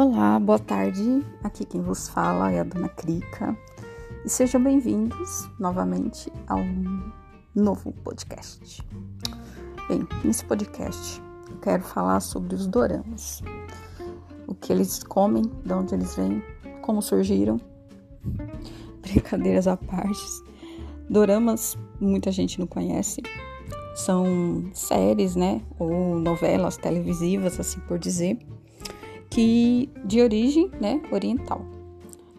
Olá, boa tarde. Aqui quem vos fala é a Dona Crica e sejam bem-vindos novamente a um novo podcast. Bem, nesse podcast eu quero falar sobre os doramas, o que eles comem, de onde eles vêm, como surgiram. Brincadeiras à parte. Doramas muita gente não conhece. São séries, né, ou novelas televisivas, assim por dizer que de origem né, oriental.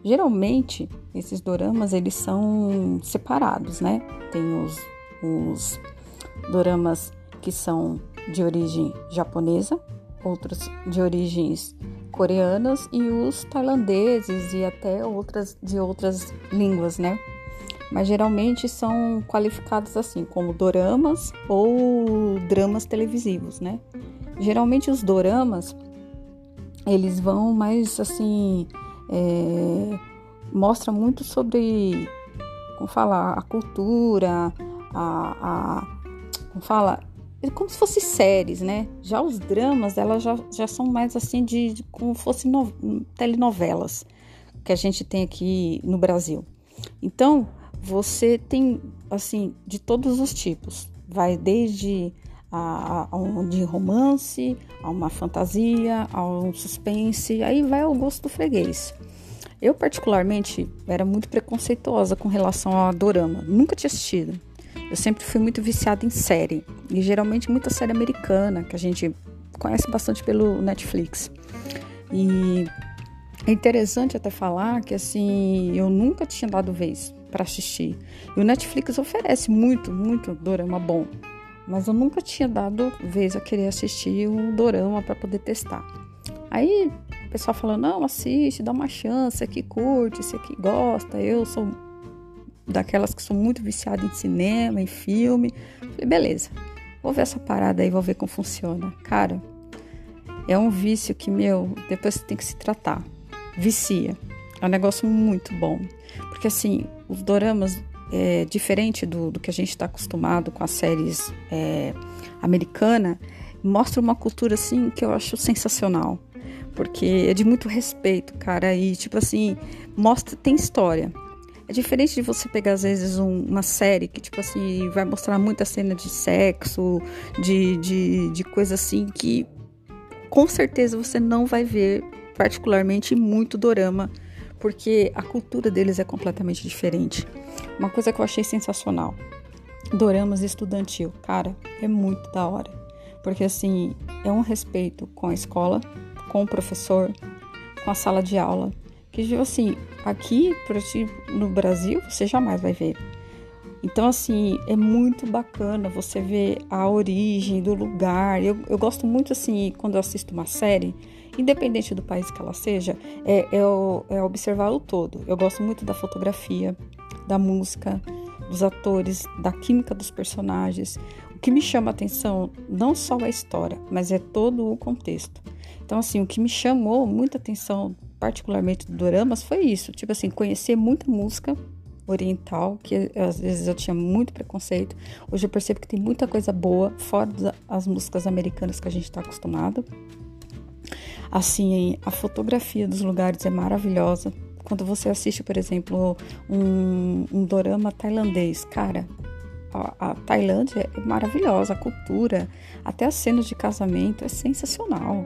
Geralmente, esses doramas eles são separados, né? Tem os, os doramas que são de origem japonesa, outros de origens coreanas e os tailandeses e até outras de outras línguas, né? Mas geralmente são qualificados assim como doramas ou dramas televisivos, né? Geralmente os doramas eles vão mais assim é, mostra muito sobre como falar a cultura a, a como fala é como se fosse séries né? Já os dramas elas já, já são mais assim de, de como fosse no, telenovelas que a gente tem aqui no Brasil. Então você tem assim de todos os tipos. Vai desde a, a um de romance, a uma fantasia, a um suspense, aí vai ao gosto do freguês. Eu, particularmente, era muito preconceituosa com relação a dorama, nunca tinha assistido. Eu sempre fui muito viciada em série, e geralmente muita série americana, que a gente conhece bastante pelo Netflix. E é interessante até falar que assim, eu nunca tinha dado vez para assistir. E o Netflix oferece muito, muito dorama bom mas eu nunca tinha dado vez a querer assistir um dorama para poder testar. Aí o pessoal falou: não, assiste, dá uma chance, aqui curte, esse aqui gosta. Eu sou daquelas que sou muito viciada em cinema, em filme. Falei, beleza, vou ver essa parada aí, vou ver como funciona. Cara, é um vício que, meu, depois você tem que se tratar. Vicia. É um negócio muito bom. Porque assim, os doramas é, diferente do, do, que a gente está acostumado com as séries é, americanas, mostra uma cultura assim que eu acho sensacional. Porque é de muito respeito, cara, e tipo assim, mostra, tem história. É diferente de você pegar, às vezes, um, uma série que, tipo assim, vai mostrar muita cena de sexo, de, de, de coisa assim que com certeza você não vai ver, particularmente muito dorama porque a cultura deles é completamente diferente. Uma coisa que eu achei sensacional: doramas estudantil. Cara, é muito da hora. Porque assim, é um respeito com a escola, com o professor, com a sala de aula. Que, tipo assim, aqui no Brasil você jamais vai ver. Então, assim, é muito bacana você ver a origem do lugar. Eu, eu gosto muito, assim, quando eu assisto uma série, independente do país que ela seja, é, é, é observar o todo. Eu gosto muito da fotografia, da música, dos atores, da química dos personagens. O que me chama a atenção não só a história, mas é todo o contexto. Então, assim, o que me chamou muita atenção, particularmente do Doramas, foi isso. Tipo assim, conhecer muita música oriental, que às vezes eu tinha muito preconceito. Hoje eu percebo que tem muita coisa boa, fora das músicas americanas que a gente está acostumado. Assim, a fotografia dos lugares é maravilhosa. Quando você assiste, por exemplo, um, um dorama tailandês, cara, a, a, Tailândia é maravilhosa, a cultura, até as cenas de casamento é sensacional,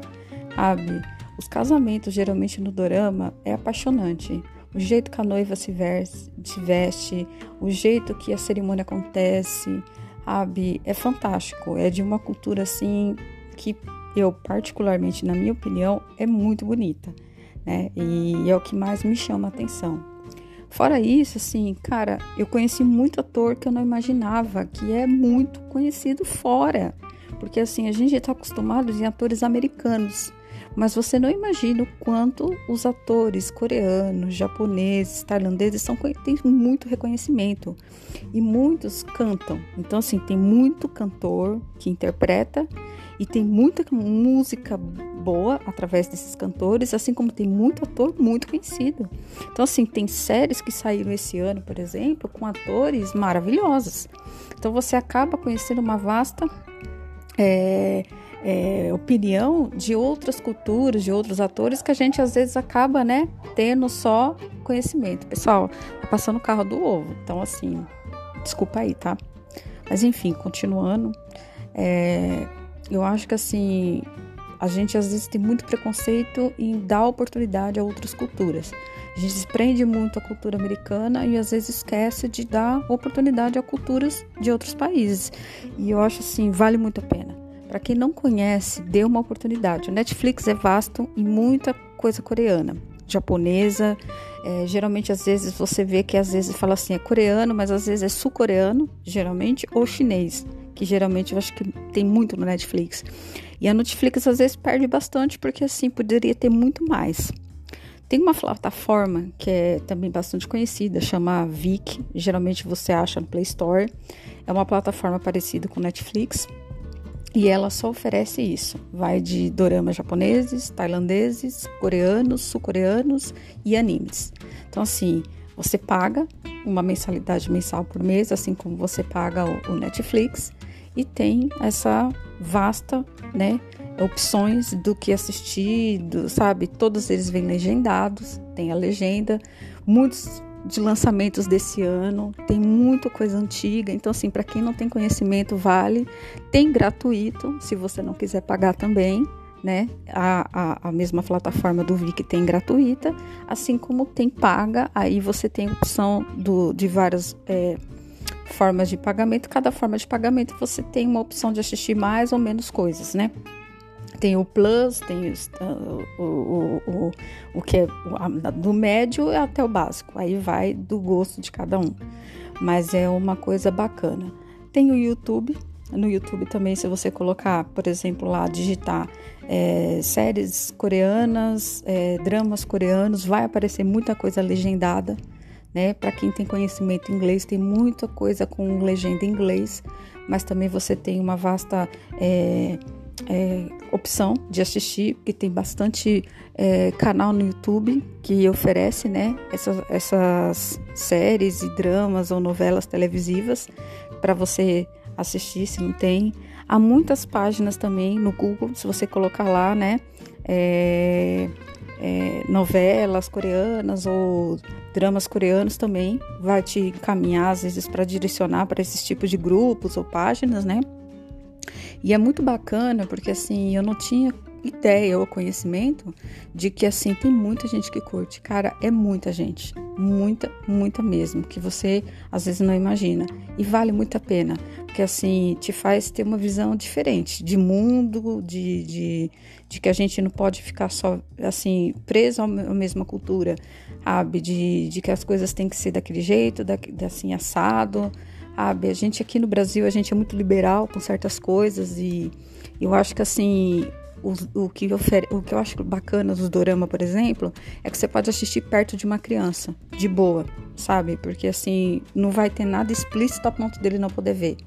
sabe? Os casamentos, geralmente no dorama, é apaixonante. O jeito que a noiva se veste, o jeito que a cerimônia acontece, sabe? É fantástico. É de uma cultura assim que eu, particularmente, na minha opinião, é muito bonita, né? E é o que mais me chama a atenção. Fora isso, assim, cara, eu conheci muito ator que eu não imaginava, que é muito conhecido fora. Porque, assim, a gente está acostumado em atores americanos. Mas você não imagina o quanto os atores coreanos, japoneses, tailandeses são, têm muito reconhecimento. E muitos cantam. Então, assim, tem muito cantor que interpreta e tem muita música boa através desses cantores, assim como tem muito ator muito conhecido. Então, assim, tem séries que saíram esse ano, por exemplo, com atores maravilhosos. Então, você acaba conhecendo uma vasta. É, é, opinião de outras culturas, de outros atores que a gente às vezes acaba, né, tendo só conhecimento. Pessoal, tá passando o carro do ovo, então assim, desculpa aí, tá? Mas enfim, continuando, é, eu acho que assim a gente às vezes tem muito preconceito em dar oportunidade a outras culturas. A gente se prende muito à cultura americana e às vezes esquece de dar oportunidade a culturas de outros países. E eu acho assim, vale muito a pena. Para quem não conhece, dê uma oportunidade. O Netflix é vasto e muita coisa coreana, japonesa. É, geralmente, às vezes, você vê que às vezes fala assim, é coreano, mas às vezes é sul-coreano, geralmente, ou chinês, que geralmente eu acho que tem muito no Netflix. E a Netflix às vezes perde bastante porque assim poderia ter muito mais. Tem uma plataforma que é também bastante conhecida, chama Viki. Geralmente você acha no Play Store. É uma plataforma parecida com Netflix. E ela só oferece isso. Vai de doramas japoneses, tailandeses, coreanos, sul-coreanos e animes. Então, assim, você paga uma mensalidade mensal por mês, assim como você paga o Netflix e tem essa vasta, né, opções do que assistir, do, sabe? Todos eles vêm legendados, tem a legenda, muitos de lançamentos desse ano, tem muita coisa antiga, então assim, para quem não tem conhecimento, vale. Tem gratuito, se você não quiser pagar também, né? A, a, a mesma plataforma do Viki tem gratuita, assim como tem paga, aí você tem opção do, de várias é, formas de pagamento, cada forma de pagamento você tem uma opção de assistir mais ou menos coisas, né? Tem o Plus, tem uh, o, o, o, o, que é do médio até o básico, aí vai do gosto de cada um, mas é uma coisa bacana. Tem o YouTube, no YouTube também, se você colocar, por exemplo, lá, digitar é, séries coreanas, é, dramas coreanos, vai aparecer muita coisa legendada né? Para quem tem conhecimento inglês, tem muita coisa com legenda em inglês, mas também você tem uma vasta é, é, opção de assistir, porque tem bastante é, canal no YouTube que oferece, né? Essas, essas séries e dramas ou novelas televisivas para você assistir, se não tem. Há muitas páginas também no Google, se você colocar lá, né? É, é, novelas coreanas ou dramas coreanos também vai te encaminhar às vezes para direcionar para esses tipos de grupos ou páginas, né? E é muito bacana porque assim eu não tinha ideia ou conhecimento de que assim tem muita gente que curte. Cara, é muita gente, muita, muita mesmo, que você às vezes não imagina. E vale muito a pena, porque assim te faz ter uma visão diferente de mundo, de, de, de que a gente não pode ficar só assim preso à mesma cultura, sabe? De, de que as coisas têm que ser daquele jeito, da, assim assado. Sabe, a gente aqui no Brasil, a gente é muito liberal com certas coisas e eu acho que assim, o, o, que ofere, o que eu acho bacana dos dorama, por exemplo, é que você pode assistir perto de uma criança, de boa, sabe? Porque assim, não vai ter nada explícito a ponto dele não poder ver.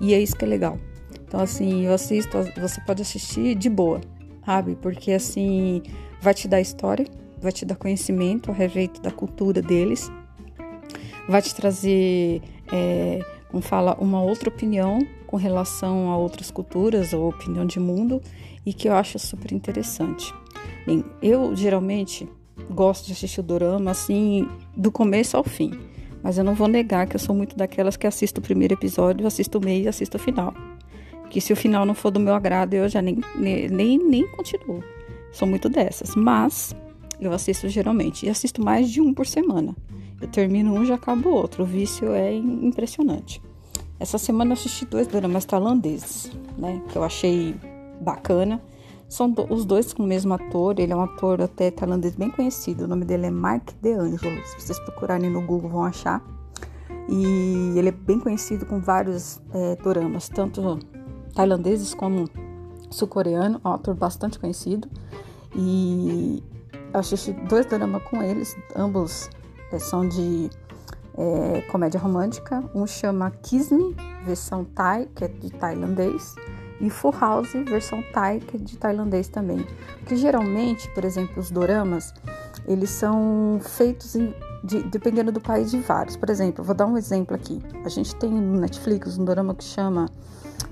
E é isso que é legal. Então, assim, eu assisto, você pode assistir de boa, sabe? Porque assim, vai te dar história, vai te dar conhecimento a respeito da cultura deles, vai te trazer, é, como fala, uma outra opinião com relação a outras culturas ou opinião de mundo e que eu acho super interessante. Bem, eu geralmente gosto de assistir o dorama assim do começo ao fim, mas eu não vou negar que eu sou muito daquelas que assisto o primeiro episódio, assisto o meio e assisto o final. Que se o final não for do meu agrado, eu já nem, nem, nem continuo. Sou muito dessas, mas eu assisto geralmente e assisto mais de um por semana. Eu termino um e já acabo o outro. O vício é impressionante. Essa semana eu assisti dois dramas tailandeses, né? Que eu achei bacana. São do, os dois com o mesmo ator, ele é um ator até tailandês bem conhecido, o nome dele é Mike DeAngelo, se vocês procurarem no Google vão achar. E ele é bem conhecido com vários é, doramas, tanto tailandeses como sul-coreano, é um ator bastante conhecido. E eu assisti dois dramas com eles, ambos são de é, comédia romântica. Um chama Kiss versão Thai, que é de tailandês, e Full House, versão Thai, que é de tailandês também. Porque geralmente, por exemplo, os doramas, eles são feitos em, de, dependendo do país de vários. Por exemplo, vou dar um exemplo aqui. A gente tem no Netflix um dorama que chama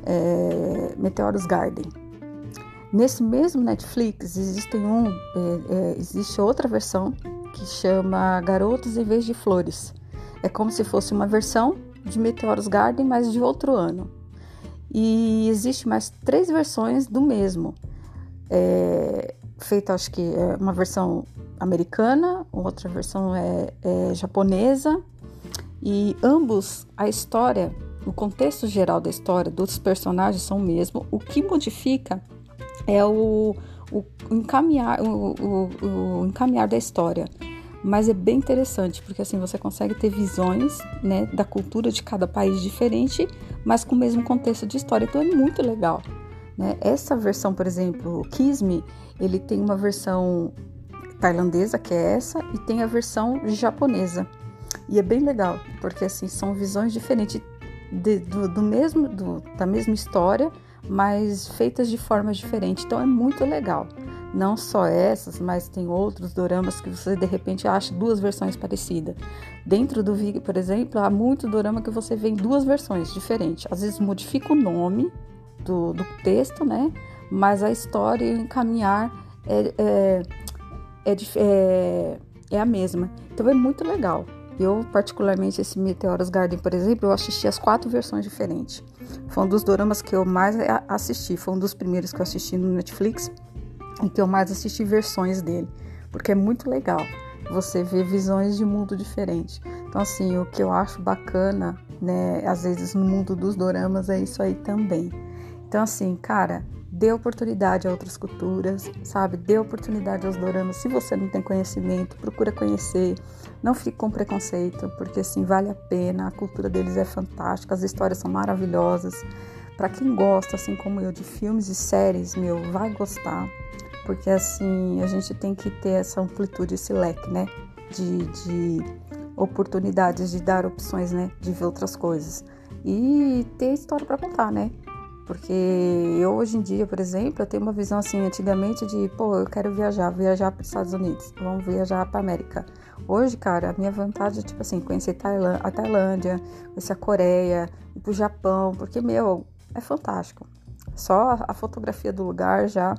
é, Meteoros Garden. Nesse mesmo Netflix existe um, é, é, existe outra versão que chama Garotos em vez de Flores. É como se fosse uma versão de Meteoros Garden, mas de outro ano. E existe mais três versões do mesmo. É, feita, acho que é uma versão americana, outra versão é, é japonesa. E ambos, a história, o contexto geral da história dos personagens são o mesmo. O que modifica é o, o encaminhar, o, o, o encaminhar da história mas é bem interessante porque assim você consegue ter visões né, da cultura de cada país diferente, mas com o mesmo contexto de história. Então é muito legal. Né? Essa versão, por exemplo, o ele tem uma versão tailandesa que é essa e tem a versão japonesa e é bem legal porque assim são visões diferentes de, do, do, mesmo do, da mesma história, mas feitas de formas diferentes. Então é muito legal. Não só essas, mas tem outros doramas que você de repente acha duas versões parecidas. Dentro do Vig, por exemplo, há muito dorama que você vê em duas versões diferentes. Às vezes modifica o nome do, do texto, né? Mas a história e o encaminhar é, é, é, é, é a mesma. Então é muito legal. Eu, particularmente, esse Meteoros Garden, por exemplo, eu assisti as quatro versões diferentes. Foi um dos doramas que eu mais assisti. Foi um dos primeiros que eu assisti no Netflix e que eu mais assisti versões dele, porque é muito legal você ver visões de mundo diferente. Então, assim, o que eu acho bacana, né, às vezes no mundo dos doramas é isso aí também. Então, assim, cara, dê oportunidade a outras culturas, sabe? Dê oportunidade aos doramas. Se você não tem conhecimento, procura conhecer. Não fique com preconceito, porque assim vale a pena. A cultura deles é fantástica, as histórias são maravilhosas. Para quem gosta, assim como eu, de filmes e séries, meu, vai gostar porque assim a gente tem que ter essa amplitude, esse leque, né? De, de oportunidades, de dar opções, né? De ver outras coisas e ter história para contar, né? Porque eu hoje em dia, por exemplo, eu tenho uma visão assim, antigamente de, pô, eu quero viajar, viajar para os Estados Unidos, vamos viajar para América. Hoje, cara, a minha vontade é tipo assim, conhecer a Tailândia, conhecer a Coreia, ir pro Japão, porque meu, é fantástico. Só a fotografia do lugar já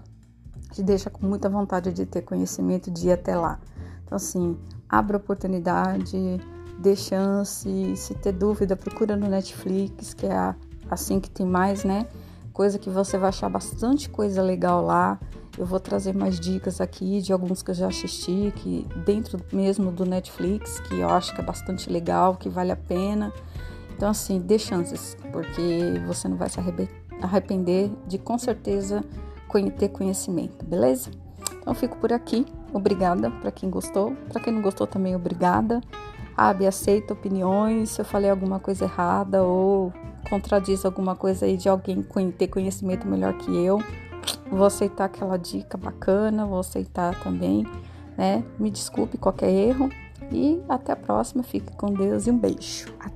te deixa com muita vontade de ter conhecimento de ir até lá. Então, assim, abra oportunidade, dê chance, se ter dúvida, procura no Netflix, que é assim que tem mais, né? Coisa que você vai achar bastante coisa legal lá. Eu vou trazer mais dicas aqui de alguns que eu já assisti, que dentro mesmo do Netflix, que eu acho que é bastante legal, que vale a pena. Então, assim, dê chances, porque você não vai se arrepender de com certeza ter conhecimento, beleza? Então fico por aqui. Obrigada para quem gostou. Para quem não gostou também, obrigada. Abe, aceita opiniões. Se eu falei alguma coisa errada ou contradiz alguma coisa aí de alguém ter conhecimento melhor que eu, vou aceitar aquela dica bacana, vou aceitar também, né? Me desculpe qualquer erro e até a próxima. Fique com Deus e um beijo. Até